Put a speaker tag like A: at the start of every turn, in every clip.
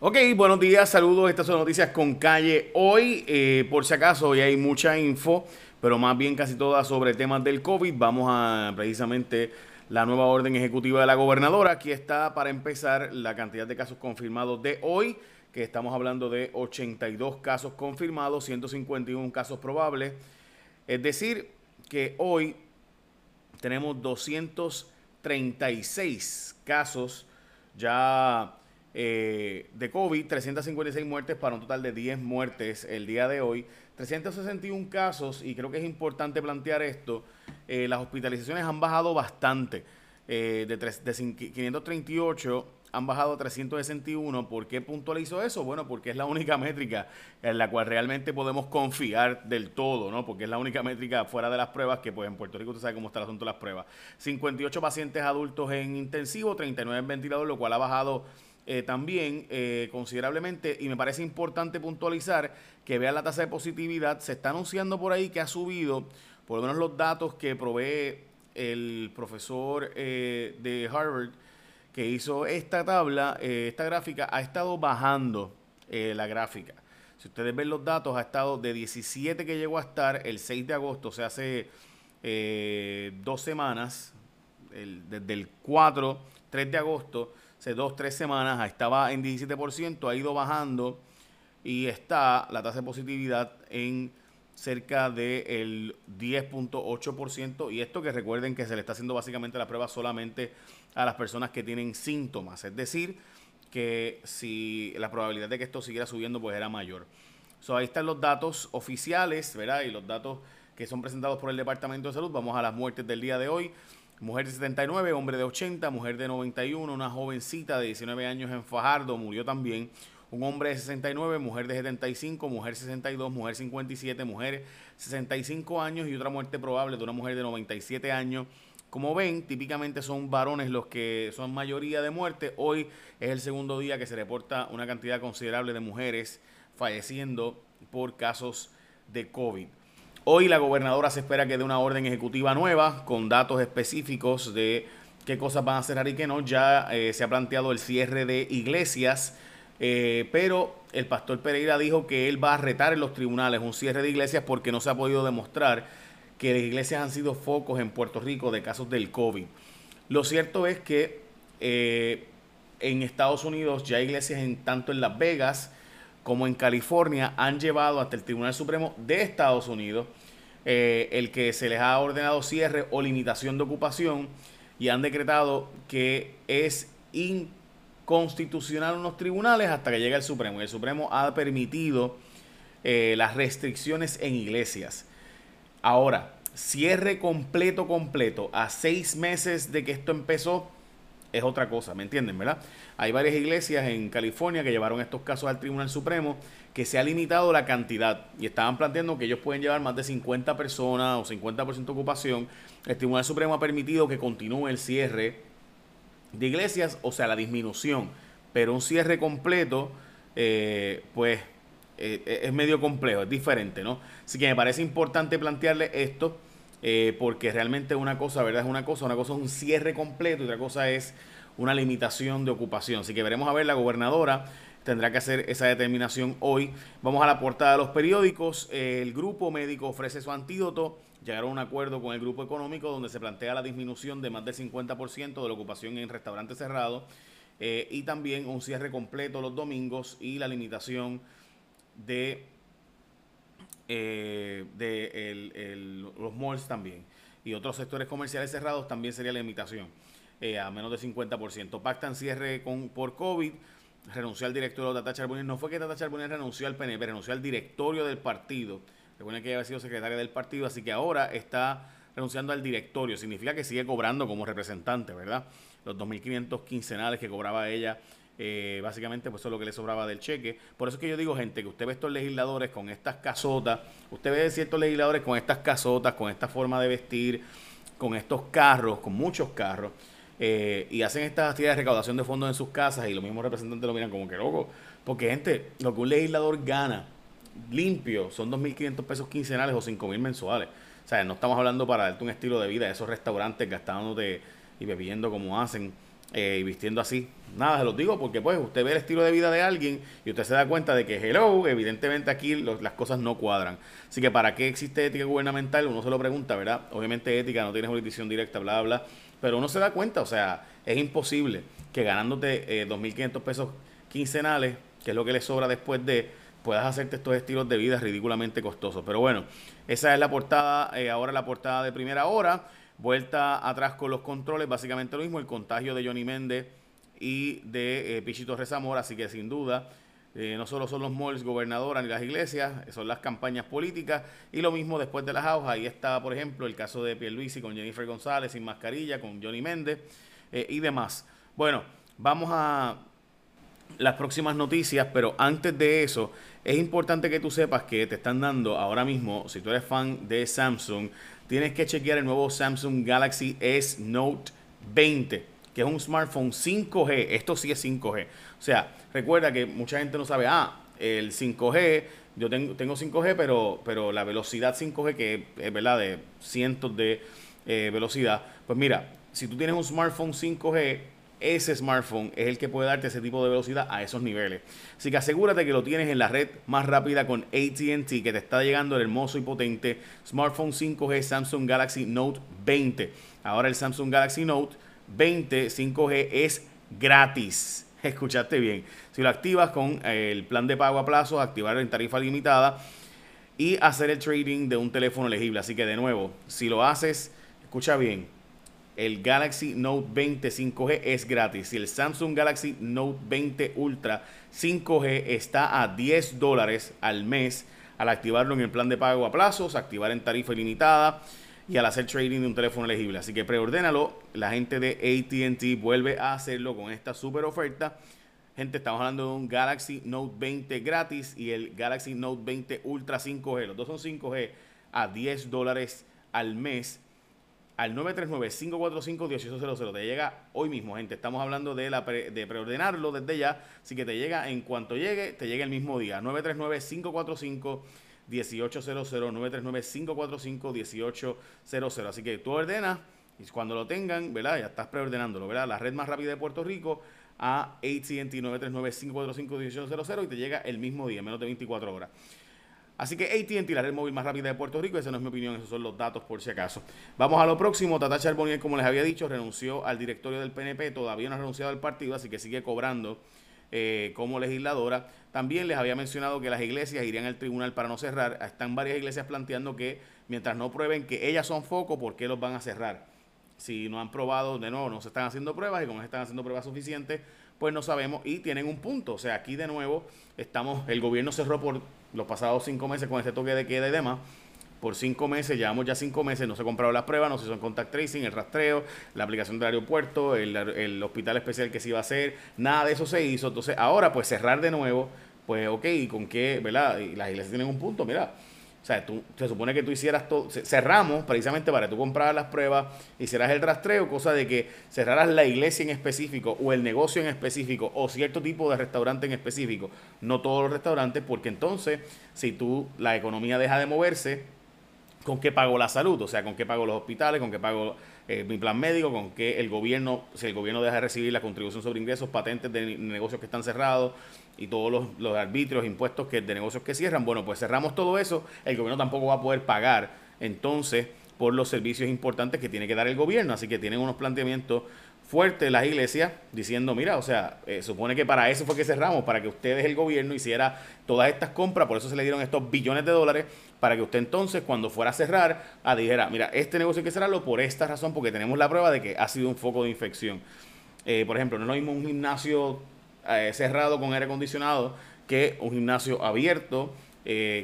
A: Ok, buenos días, saludos. Estas son noticias con calle. Hoy, eh, por si acaso, hoy hay mucha info, pero más bien casi todas sobre temas del COVID. Vamos a precisamente la nueva orden ejecutiva de la gobernadora. Aquí está para empezar la cantidad de casos confirmados de hoy, que estamos hablando de 82 casos confirmados, 151 casos probables. Es decir, que hoy tenemos 236 casos ya eh, de COVID, 356 muertes para un total de 10 muertes el día de hoy, 361 casos, y creo que es importante plantear esto, eh, las hospitalizaciones han bajado bastante, eh, de, de 538 han bajado a 361. ¿Por qué puntualizo eso? Bueno, porque es la única métrica en la cual realmente podemos confiar del todo, ¿no? Porque es la única métrica fuera de las pruebas que, pues, en Puerto Rico usted sabe cómo está el asunto de las pruebas. 58 pacientes adultos en intensivo, 39 en ventilador, lo cual ha bajado eh, también eh, considerablemente y me parece importante puntualizar que vean la tasa de positividad. Se está anunciando por ahí que ha subido, por lo menos los datos que provee el profesor eh, de Harvard que hizo esta tabla, esta gráfica, ha estado bajando la gráfica. Si ustedes ven los datos, ha estado de 17 que llegó a estar el 6 de agosto, o sea, hace dos semanas, desde el 4, 3 de agosto, hace dos, tres semanas, estaba en 17%, ha ido bajando y está la tasa de positividad en cerca del 10.8% y esto que recuerden que se le está haciendo básicamente la prueba solamente a las personas que tienen síntomas, es decir, que si la probabilidad de que esto siguiera subiendo pues era mayor. So, ahí están los datos oficiales, ¿verdad? Y los datos que son presentados por el Departamento de Salud. Vamos a las muertes del día de hoy. Mujer de 79, hombre de 80, mujer de 91, una jovencita de 19 años en Fajardo murió también. Un hombre de 69, mujer de 75, mujer 62, mujer 57, mujer 65 años y otra muerte probable de una mujer de 97 años. Como ven, típicamente son varones los que son mayoría de muerte. Hoy es el segundo día que se reporta una cantidad considerable de mujeres falleciendo por casos de COVID. Hoy la gobernadora se espera que dé una orden ejecutiva nueva con datos específicos de qué cosas van a cerrar y qué no. Ya eh, se ha planteado el cierre de iglesias, eh, pero el pastor Pereira dijo que él va a retar en los tribunales un cierre de iglesias porque no se ha podido demostrar que las iglesias han sido focos en Puerto Rico de casos del COVID. Lo cierto es que eh, en Estados Unidos ya iglesias en, tanto en Las Vegas como en California han llevado hasta el Tribunal Supremo de Estados Unidos eh, el que se les ha ordenado cierre o limitación de ocupación y han decretado que es inconstitucional unos tribunales hasta que llegue el Supremo. Y el Supremo ha permitido eh, las restricciones en iglesias. Ahora, cierre completo, completo, a seis meses de que esto empezó, es otra cosa, ¿me entienden, verdad? Hay varias iglesias en California que llevaron estos casos al Tribunal Supremo que se ha limitado la cantidad y estaban planteando que ellos pueden llevar más de 50 personas o 50% de ocupación. El Tribunal Supremo ha permitido que continúe el cierre de iglesias, o sea, la disminución, pero un cierre completo, eh, pues eh, es medio complejo, es diferente, ¿no? Así que me parece importante plantearle esto eh, porque realmente una cosa, ¿verdad? Es una cosa, una cosa es un cierre completo y otra cosa es una limitación de ocupación. Así que veremos a ver la gobernadora tendrá que hacer esa determinación hoy. Vamos a la portada de los periódicos. El grupo médico ofrece su antídoto. Llegaron a un acuerdo con el grupo económico donde se plantea la disminución de más del 50% de la ocupación en restaurantes cerrados eh, y también un cierre completo los domingos y la limitación de eh, de los malls también. Y otros sectores comerciales cerrados también sería la limitación eh, a menos de 50%. Pactan cierre con, por COVID, renunció al directorio de Tata Charbonnier. No fue que Tata Charbonnier renunció al PNP, renunció al directorio del partido. Recuerden que había sido secretaria del partido, así que ahora está renunciando al directorio. Significa que sigue cobrando como representante, ¿verdad? Los 2.500 quincenales que cobraba ella eh, básicamente, pues eso es lo que le sobraba del cheque. Por eso es que yo digo, gente, que usted ve estos legisladores con estas casotas, usted ve ciertos legisladores con estas casotas, con esta forma de vestir, con estos carros, con muchos carros, eh, y hacen estas actividades de recaudación de fondos en sus casas y los mismos representantes lo miran como que loco. Porque, gente, lo que un legislador gana limpio son 2.500 pesos quincenales o 5.000 mensuales. O sea, no estamos hablando para darte un estilo de vida, esos restaurantes gastándote y bebiendo como hacen eh, y vistiendo así. Nada, se los digo porque pues usted ve el estilo de vida de alguien y usted se da cuenta de que, hello, evidentemente aquí las cosas no cuadran. Así que ¿para qué existe ética gubernamental? Uno se lo pregunta, ¿verdad? Obviamente ética, no tiene jurisdicción directa, bla, bla, pero uno se da cuenta, o sea, es imposible que ganándote eh, 2.500 pesos quincenales, que es lo que le sobra después de, puedas hacerte estos estilos de vida ridículamente costosos. Pero bueno, esa es la portada, eh, ahora la portada de primera hora. Vuelta atrás con los controles, básicamente lo mismo, el contagio de Johnny Méndez y de eh, Pichito Rezamora, así que sin duda, eh, no solo son los malls gobernadoras ni las iglesias, son las campañas políticas. Y lo mismo después de las hojas, ahí está por ejemplo el caso de Pierluisi con Jennifer González sin mascarilla, con Johnny Méndez eh, y demás. Bueno, vamos a las próximas noticias, pero antes de eso, es importante que tú sepas que te están dando ahora mismo, si tú eres fan de Samsung, tienes que chequear el nuevo Samsung Galaxy S Note 20, que es un smartphone 5G. Esto sí es 5G. O sea, recuerda que mucha gente no sabe, ah, el 5G, yo tengo, tengo 5G, pero, pero la velocidad 5G, que es verdad, de cientos de eh, velocidad, pues mira, si tú tienes un smartphone 5G, ese smartphone es el que puede darte ese tipo de velocidad a esos niveles. Así que asegúrate que lo tienes en la red más rápida con ATT, que te está llegando el hermoso y potente smartphone 5G Samsung Galaxy Note 20. Ahora el Samsung Galaxy Note 20 5G es gratis. Escuchaste bien. Si lo activas con el plan de pago a plazo, activar en tarifa limitada y hacer el trading de un teléfono elegible. Así que de nuevo, si lo haces, escucha bien, el Galaxy Note 20 5G es gratis. Y el Samsung Galaxy Note 20 Ultra 5G está a 10 dólares al mes al activarlo en el plan de pago a plazos, activar en tarifa ilimitada y al hacer trading de un teléfono elegible. Así que preordénalo. La gente de ATT vuelve a hacerlo con esta super oferta. Gente, estamos hablando de un Galaxy Note 20 gratis y el Galaxy Note 20 Ultra 5G. Los dos son 5G a 10 dólares al mes al 939-545-1800. Te llega hoy mismo, gente. Estamos hablando de, la de preordenarlo desde ya. Así que te llega en cuanto llegue, te llega el mismo día. 939-545-1800. 939-545-1800. Así que tú ordenas y cuando lo tengan, ¿verdad? Ya estás preordenándolo, ¿verdad? La red más rápida de Puerto Rico a ATT 939-545-1800 y te llega el mismo día, menos de 24 horas. Así que ATT, la red móvil más rápida de Puerto Rico, esa no es mi opinión, esos son los datos por si acaso. Vamos a lo próximo, Tata Charbonnier, como les había dicho, renunció al directorio del PNP, todavía no ha renunciado al partido, así que sigue cobrando eh, como legisladora. También les había mencionado que las iglesias irían al tribunal para no cerrar. Están varias iglesias planteando que mientras no prueben que ellas son foco, ¿por qué los van a cerrar? Si no han probado, de nuevo, no se están haciendo pruebas y como se están haciendo pruebas suficientes, pues no sabemos y tienen un punto. O sea, aquí de nuevo estamos, el gobierno cerró por los pasados cinco meses con ese toque de queda y demás. Por cinco meses, llevamos ya cinco meses, no se compraron las pruebas, no se hizo contact tracing, el rastreo, la aplicación del aeropuerto, el, el hospital especial que se iba a hacer, nada de eso se hizo. Entonces, ahora pues cerrar de nuevo, pues ok, ¿y con qué, verdad? Y las iglesias tienen un punto, mira, o sea, tú, se supone que tú hicieras todo, cerramos precisamente para que tú compraras las pruebas, hicieras el rastreo, cosa de que cerraras la iglesia en específico o el negocio en específico o cierto tipo de restaurante en específico, no todos los restaurantes, porque entonces si tú la economía deja de moverse, ¿con qué pago la salud? O sea, ¿con qué pago los hospitales? ¿Con qué pago eh, mi plan médico? ¿Con qué el gobierno, si el gobierno deja de recibir la contribución sobre ingresos, patentes de negocios que están cerrados? y todos los, los arbitrios, impuestos que, de negocios que cierran, bueno, pues cerramos todo eso, el gobierno tampoco va a poder pagar entonces por los servicios importantes que tiene que dar el gobierno, así que tienen unos planteamientos fuertes las iglesias diciendo, mira, o sea, eh, supone que para eso fue que cerramos, para que ustedes, el gobierno, hiciera todas estas compras, por eso se le dieron estos billones de dólares, para que usted entonces, cuando fuera a cerrar, a dijera, mira, este negocio hay que cerrarlo por esta razón, porque tenemos la prueba de que ha sido un foco de infección. Eh, por ejemplo, no es lo mismo un gimnasio eh, cerrado con aire acondicionado que un gimnasio abierto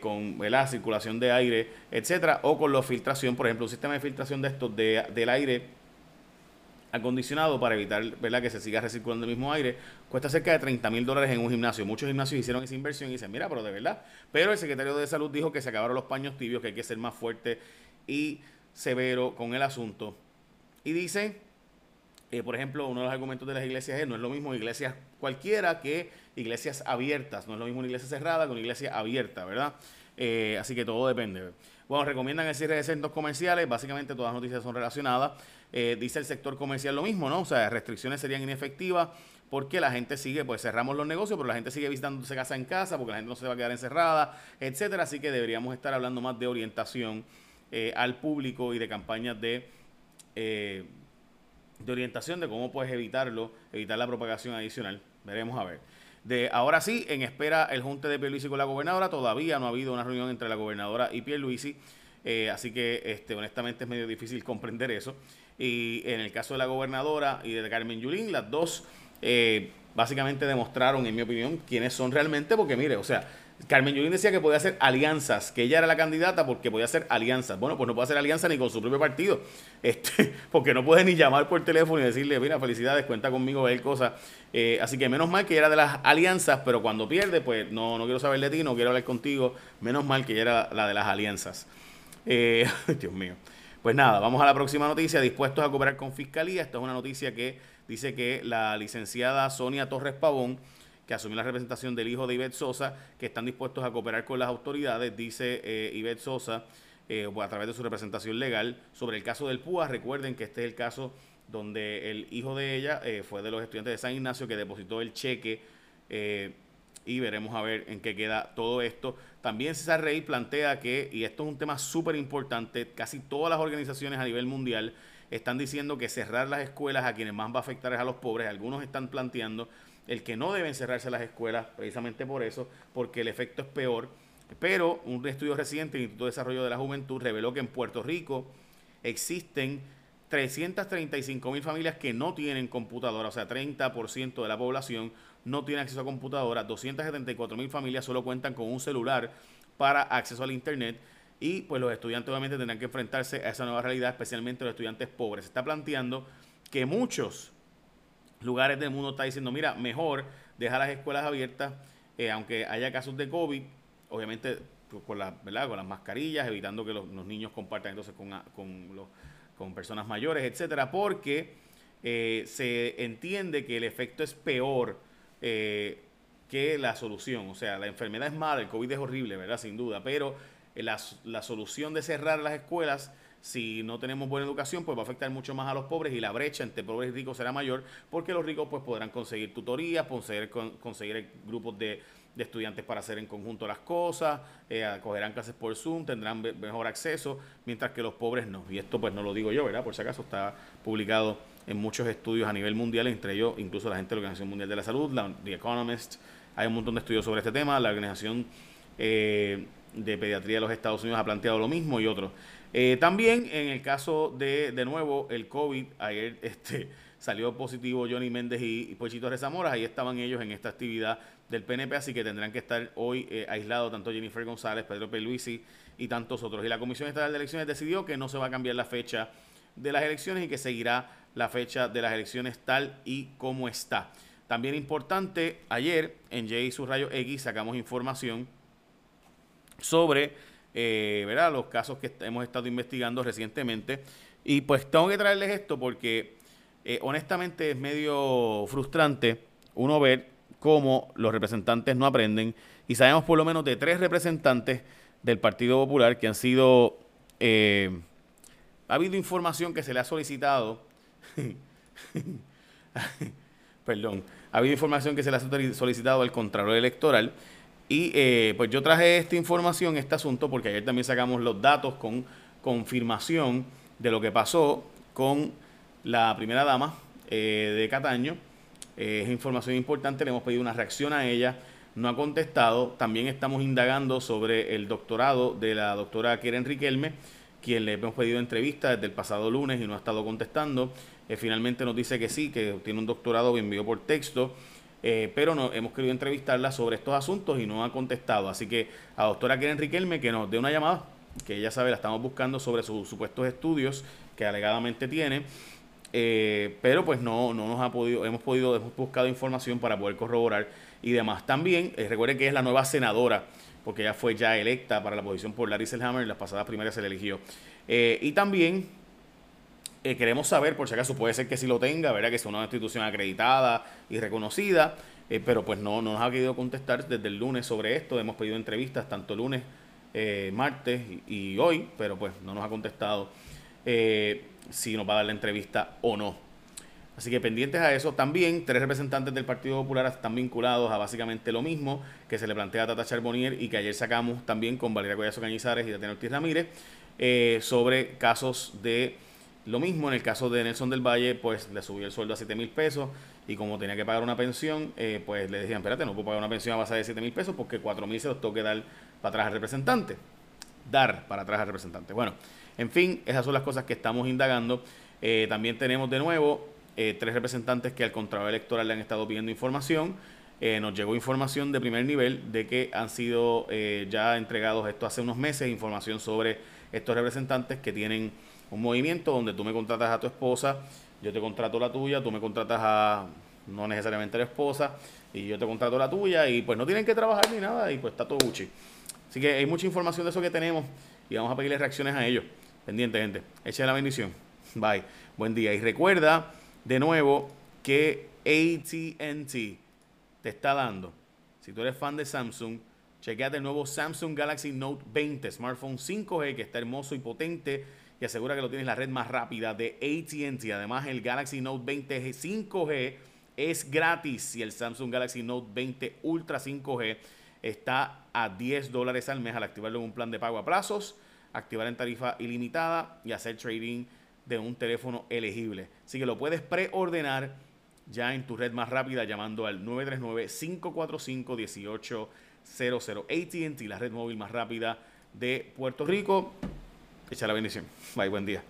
A: con la circulación de aire, etcétera, o con la filtración, por ejemplo, un sistema de filtración de estos de, del aire acondicionado para evitar ¿verdad? que se siga recirculando el mismo aire, cuesta cerca de 30 mil dólares en un gimnasio. Muchos gimnasios hicieron esa inversión y dicen, mira, pero de verdad. Pero el secretario de salud dijo que se acabaron los paños tibios, que hay que ser más fuerte y severo con el asunto. Y dice eh, por ejemplo, uno de los argumentos de las iglesias es no es lo mismo iglesias cualquiera que iglesias abiertas, no es lo mismo una iglesia cerrada que una iglesia abierta, ¿verdad? Eh, así que todo depende. Bueno, recomiendan el cierre de centros comerciales. Básicamente todas las noticias son relacionadas. Eh, dice el sector comercial lo mismo, ¿no? O sea, restricciones serían inefectivas porque la gente sigue, pues cerramos los negocios, pero la gente sigue visitándose casa en casa porque la gente no se va a quedar encerrada, etcétera. Así que deberíamos estar hablando más de orientación eh, al público y de campañas de, eh, de orientación de cómo puedes evitarlo, evitar la propagación adicional. Veremos a ver. De ahora sí, en espera el junte de Pierluisi con la gobernadora, todavía no ha habido una reunión entre la gobernadora y Pierluisi, eh, así que este, honestamente es medio difícil comprender eso. Y en el caso de la gobernadora y de Carmen Yulín, las dos eh, básicamente demostraron, en mi opinión, quiénes son realmente, porque mire, o sea, Carmen Yulín decía que podía hacer alianzas, que ella era la candidata porque podía hacer alianzas. Bueno, pues no puede hacer alianza ni con su propio partido, este, porque no puede ni llamar por teléfono y decirle, mira, felicidades, cuenta conmigo, ver cosas. Eh, así que menos mal que ella era de las alianzas, pero cuando pierde, pues no, no quiero saber de ti, no quiero hablar contigo. Menos mal que ella era la de las alianzas. Eh, Dios mío. Pues nada, vamos a la próxima noticia. Dispuestos a cooperar con Fiscalía. Esta es una noticia que dice que la licenciada Sonia Torres Pavón que asumió la representación del hijo de Ivette Sosa, que están dispuestos a cooperar con las autoridades, dice eh, Ivette Sosa, eh, a través de su representación legal, sobre el caso del PUA. Recuerden que este es el caso donde el hijo de ella eh, fue de los estudiantes de San Ignacio que depositó el cheque eh, y veremos a ver en qué queda todo esto. También César Rey plantea que, y esto es un tema súper importante, casi todas las organizaciones a nivel mundial están diciendo que cerrar las escuelas a quienes más va a afectar es a los pobres. Algunos están planteando el que no deben cerrarse las escuelas precisamente por eso, porque el efecto es peor. Pero un estudio reciente del Instituto de Desarrollo de la Juventud reveló que en Puerto Rico existen 335 mil familias que no tienen computadora, o sea, 30% de la población no tiene acceso a computadora, 274 mil familias solo cuentan con un celular para acceso al Internet y pues los estudiantes obviamente tendrán que enfrentarse a esa nueva realidad, especialmente los estudiantes pobres. Se está planteando que muchos lugares del mundo está diciendo, mira, mejor dejar las escuelas abiertas, eh, aunque haya casos de COVID, obviamente con, la, ¿verdad? con las mascarillas, evitando que los, niños compartan entonces con, con, los, con personas mayores, etcétera, porque eh, se entiende que el efecto es peor eh, que la solución. O sea, la enfermedad es mala, el COVID es horrible, ¿verdad? Sin duda, pero la, la solución de cerrar las escuelas si no tenemos buena educación, pues va a afectar mucho más a los pobres y la brecha entre pobres y ricos será mayor porque los ricos pues podrán conseguir tutorías, conseguir, conseguir grupos de, estudiantes para hacer en conjunto las cosas, eh, acogerán clases por Zoom, tendrán mejor acceso, mientras que los pobres no. Y esto pues no lo digo yo, ¿verdad? Por si acaso está publicado en muchos estudios a nivel mundial, entre ellos incluso la gente de la Organización Mundial de la Salud, la, The Economist, hay un montón de estudios sobre este tema, la Organización eh, de Pediatría de los Estados Unidos ha planteado lo mismo y otros. Eh, también en el caso de, de nuevo, el COVID, ayer este, salió positivo Johnny Méndez y, Pochito Rezamora, ahí estaban ellos en esta actividad del PNP, así que tendrán que estar hoy eh, aislados tanto Jennifer González, Pedro Peluisi y tantos otros. Y la Comisión Estatal de Elecciones decidió que no se va a cambiar la fecha de las elecciones y que seguirá la fecha de las elecciones tal y como está. También importante, ayer en J Subrayo X sacamos información sobre eh, los casos que hemos estado investigando recientemente. Y pues tengo que traerles esto porque eh, honestamente es medio frustrante uno ver cómo los representantes no aprenden. Y sabemos por lo menos de tres representantes del Partido Popular que han sido... Eh, ha habido información que se le ha solicitado. perdón. Ha habido información que se le ha solicitado al Contralor Electoral y eh, pues yo traje esta información, este asunto, porque ayer también sacamos los datos con confirmación de lo que pasó con la primera dama eh, de Cataño. Eh, es información importante, le hemos pedido una reacción a ella, no ha contestado. También estamos indagando sobre el doctorado de la doctora Keren Riquelme, quien le hemos pedido entrevista desde el pasado lunes y no ha estado contestando. finalmente nos dice que sí, que tiene un doctorado, me envió por texto. Eh, pero no, hemos querido entrevistarla sobre estos asuntos y no ha contestado. Así que a doctora Keren Riquelme que nos dé una llamada, que ella sabe, la estamos buscando sobre sus supuestos estudios que alegadamente tiene. Eh, pero pues no, no nos ha podido, hemos podido, hemos buscado información para poder corroborar y demás. También, eh, recuerden que es la nueva senadora, porque ella fue ya electa para la posición por Larry Selhammer, en las pasadas primarias se le eligió. y también eh, queremos saber, por si acaso puede ser que sí lo tenga, ¿verdad? Que sea una institución acreditada y reconocida, eh, pero pues no, no nos ha querido contestar desde el lunes sobre esto. Hemos pedido entrevistas tanto lunes eh, martes y, hoy, pero pues no nos ha contestado eh, si nos va a dar la entrevista o no. Así que pendientes a eso, también tres representantes del Partido Popular están vinculados a básicamente lo mismo que se le plantea a Tata Charbonnier y que ayer sacamos también con Valeria Collazo Cañizares y Tatiana Ortiz Ramírez eh, sobre casos de lo mismo. En el caso de Nelson del Valle, pues le subió el sueldo a 7 mil pesos y como tenía que pagar una pensión, eh, pues le decían, espérate, no puedo pagar una pensión a base de 7 mil pesos porque 4 mil se los tengo que dar para atrás al representante. Dar para atrás al representante. Bueno, en fin, esas son las cosas que estamos indagando. Eh, también tenemos de nuevo eh, tres representantes que al Contralor Electoral le han estado pidiendo información. Eh, nos llegó información de primer nivel de que han sido eh, ya entregados esto hace unos meses, información sobre estos representantes que tienen un movimiento donde tú me contratas a tu esposa, yo te contrato la tuya, tú me contratas a no necesariamente a la esposa y yo te contrato la tuya y pues no tienen que trabajar ni nada y pues está todo Gucci. Así que hay mucha información de eso que tenemos y vamos a pedirle reacciones a ellos. Pendiente, gente. Eche la bendición. Bye. Buen día. Y recuerda de nuevo que ATT te está dando. Si tú eres fan de Samsung, chequeate el nuevo Samsung Galaxy Note 20, smartphone 5G que está hermoso y potente y asegura que lo tienes la red más rápida de ATT. Además, el Galaxy Note 20 5G es gratis y el Samsung Galaxy Note 20 Ultra 5G está a 10 dólares al mes al activarlo en un plan de pago a plazos, activar en tarifa ilimitada y hacer trading de un teléfono elegible. Así que lo puedes preordenar ya en tu red más rápida llamando al 939-545-1800. ATT, la red móvil más rápida de Puerto Rico. Echa la bendición. Bye, buen día.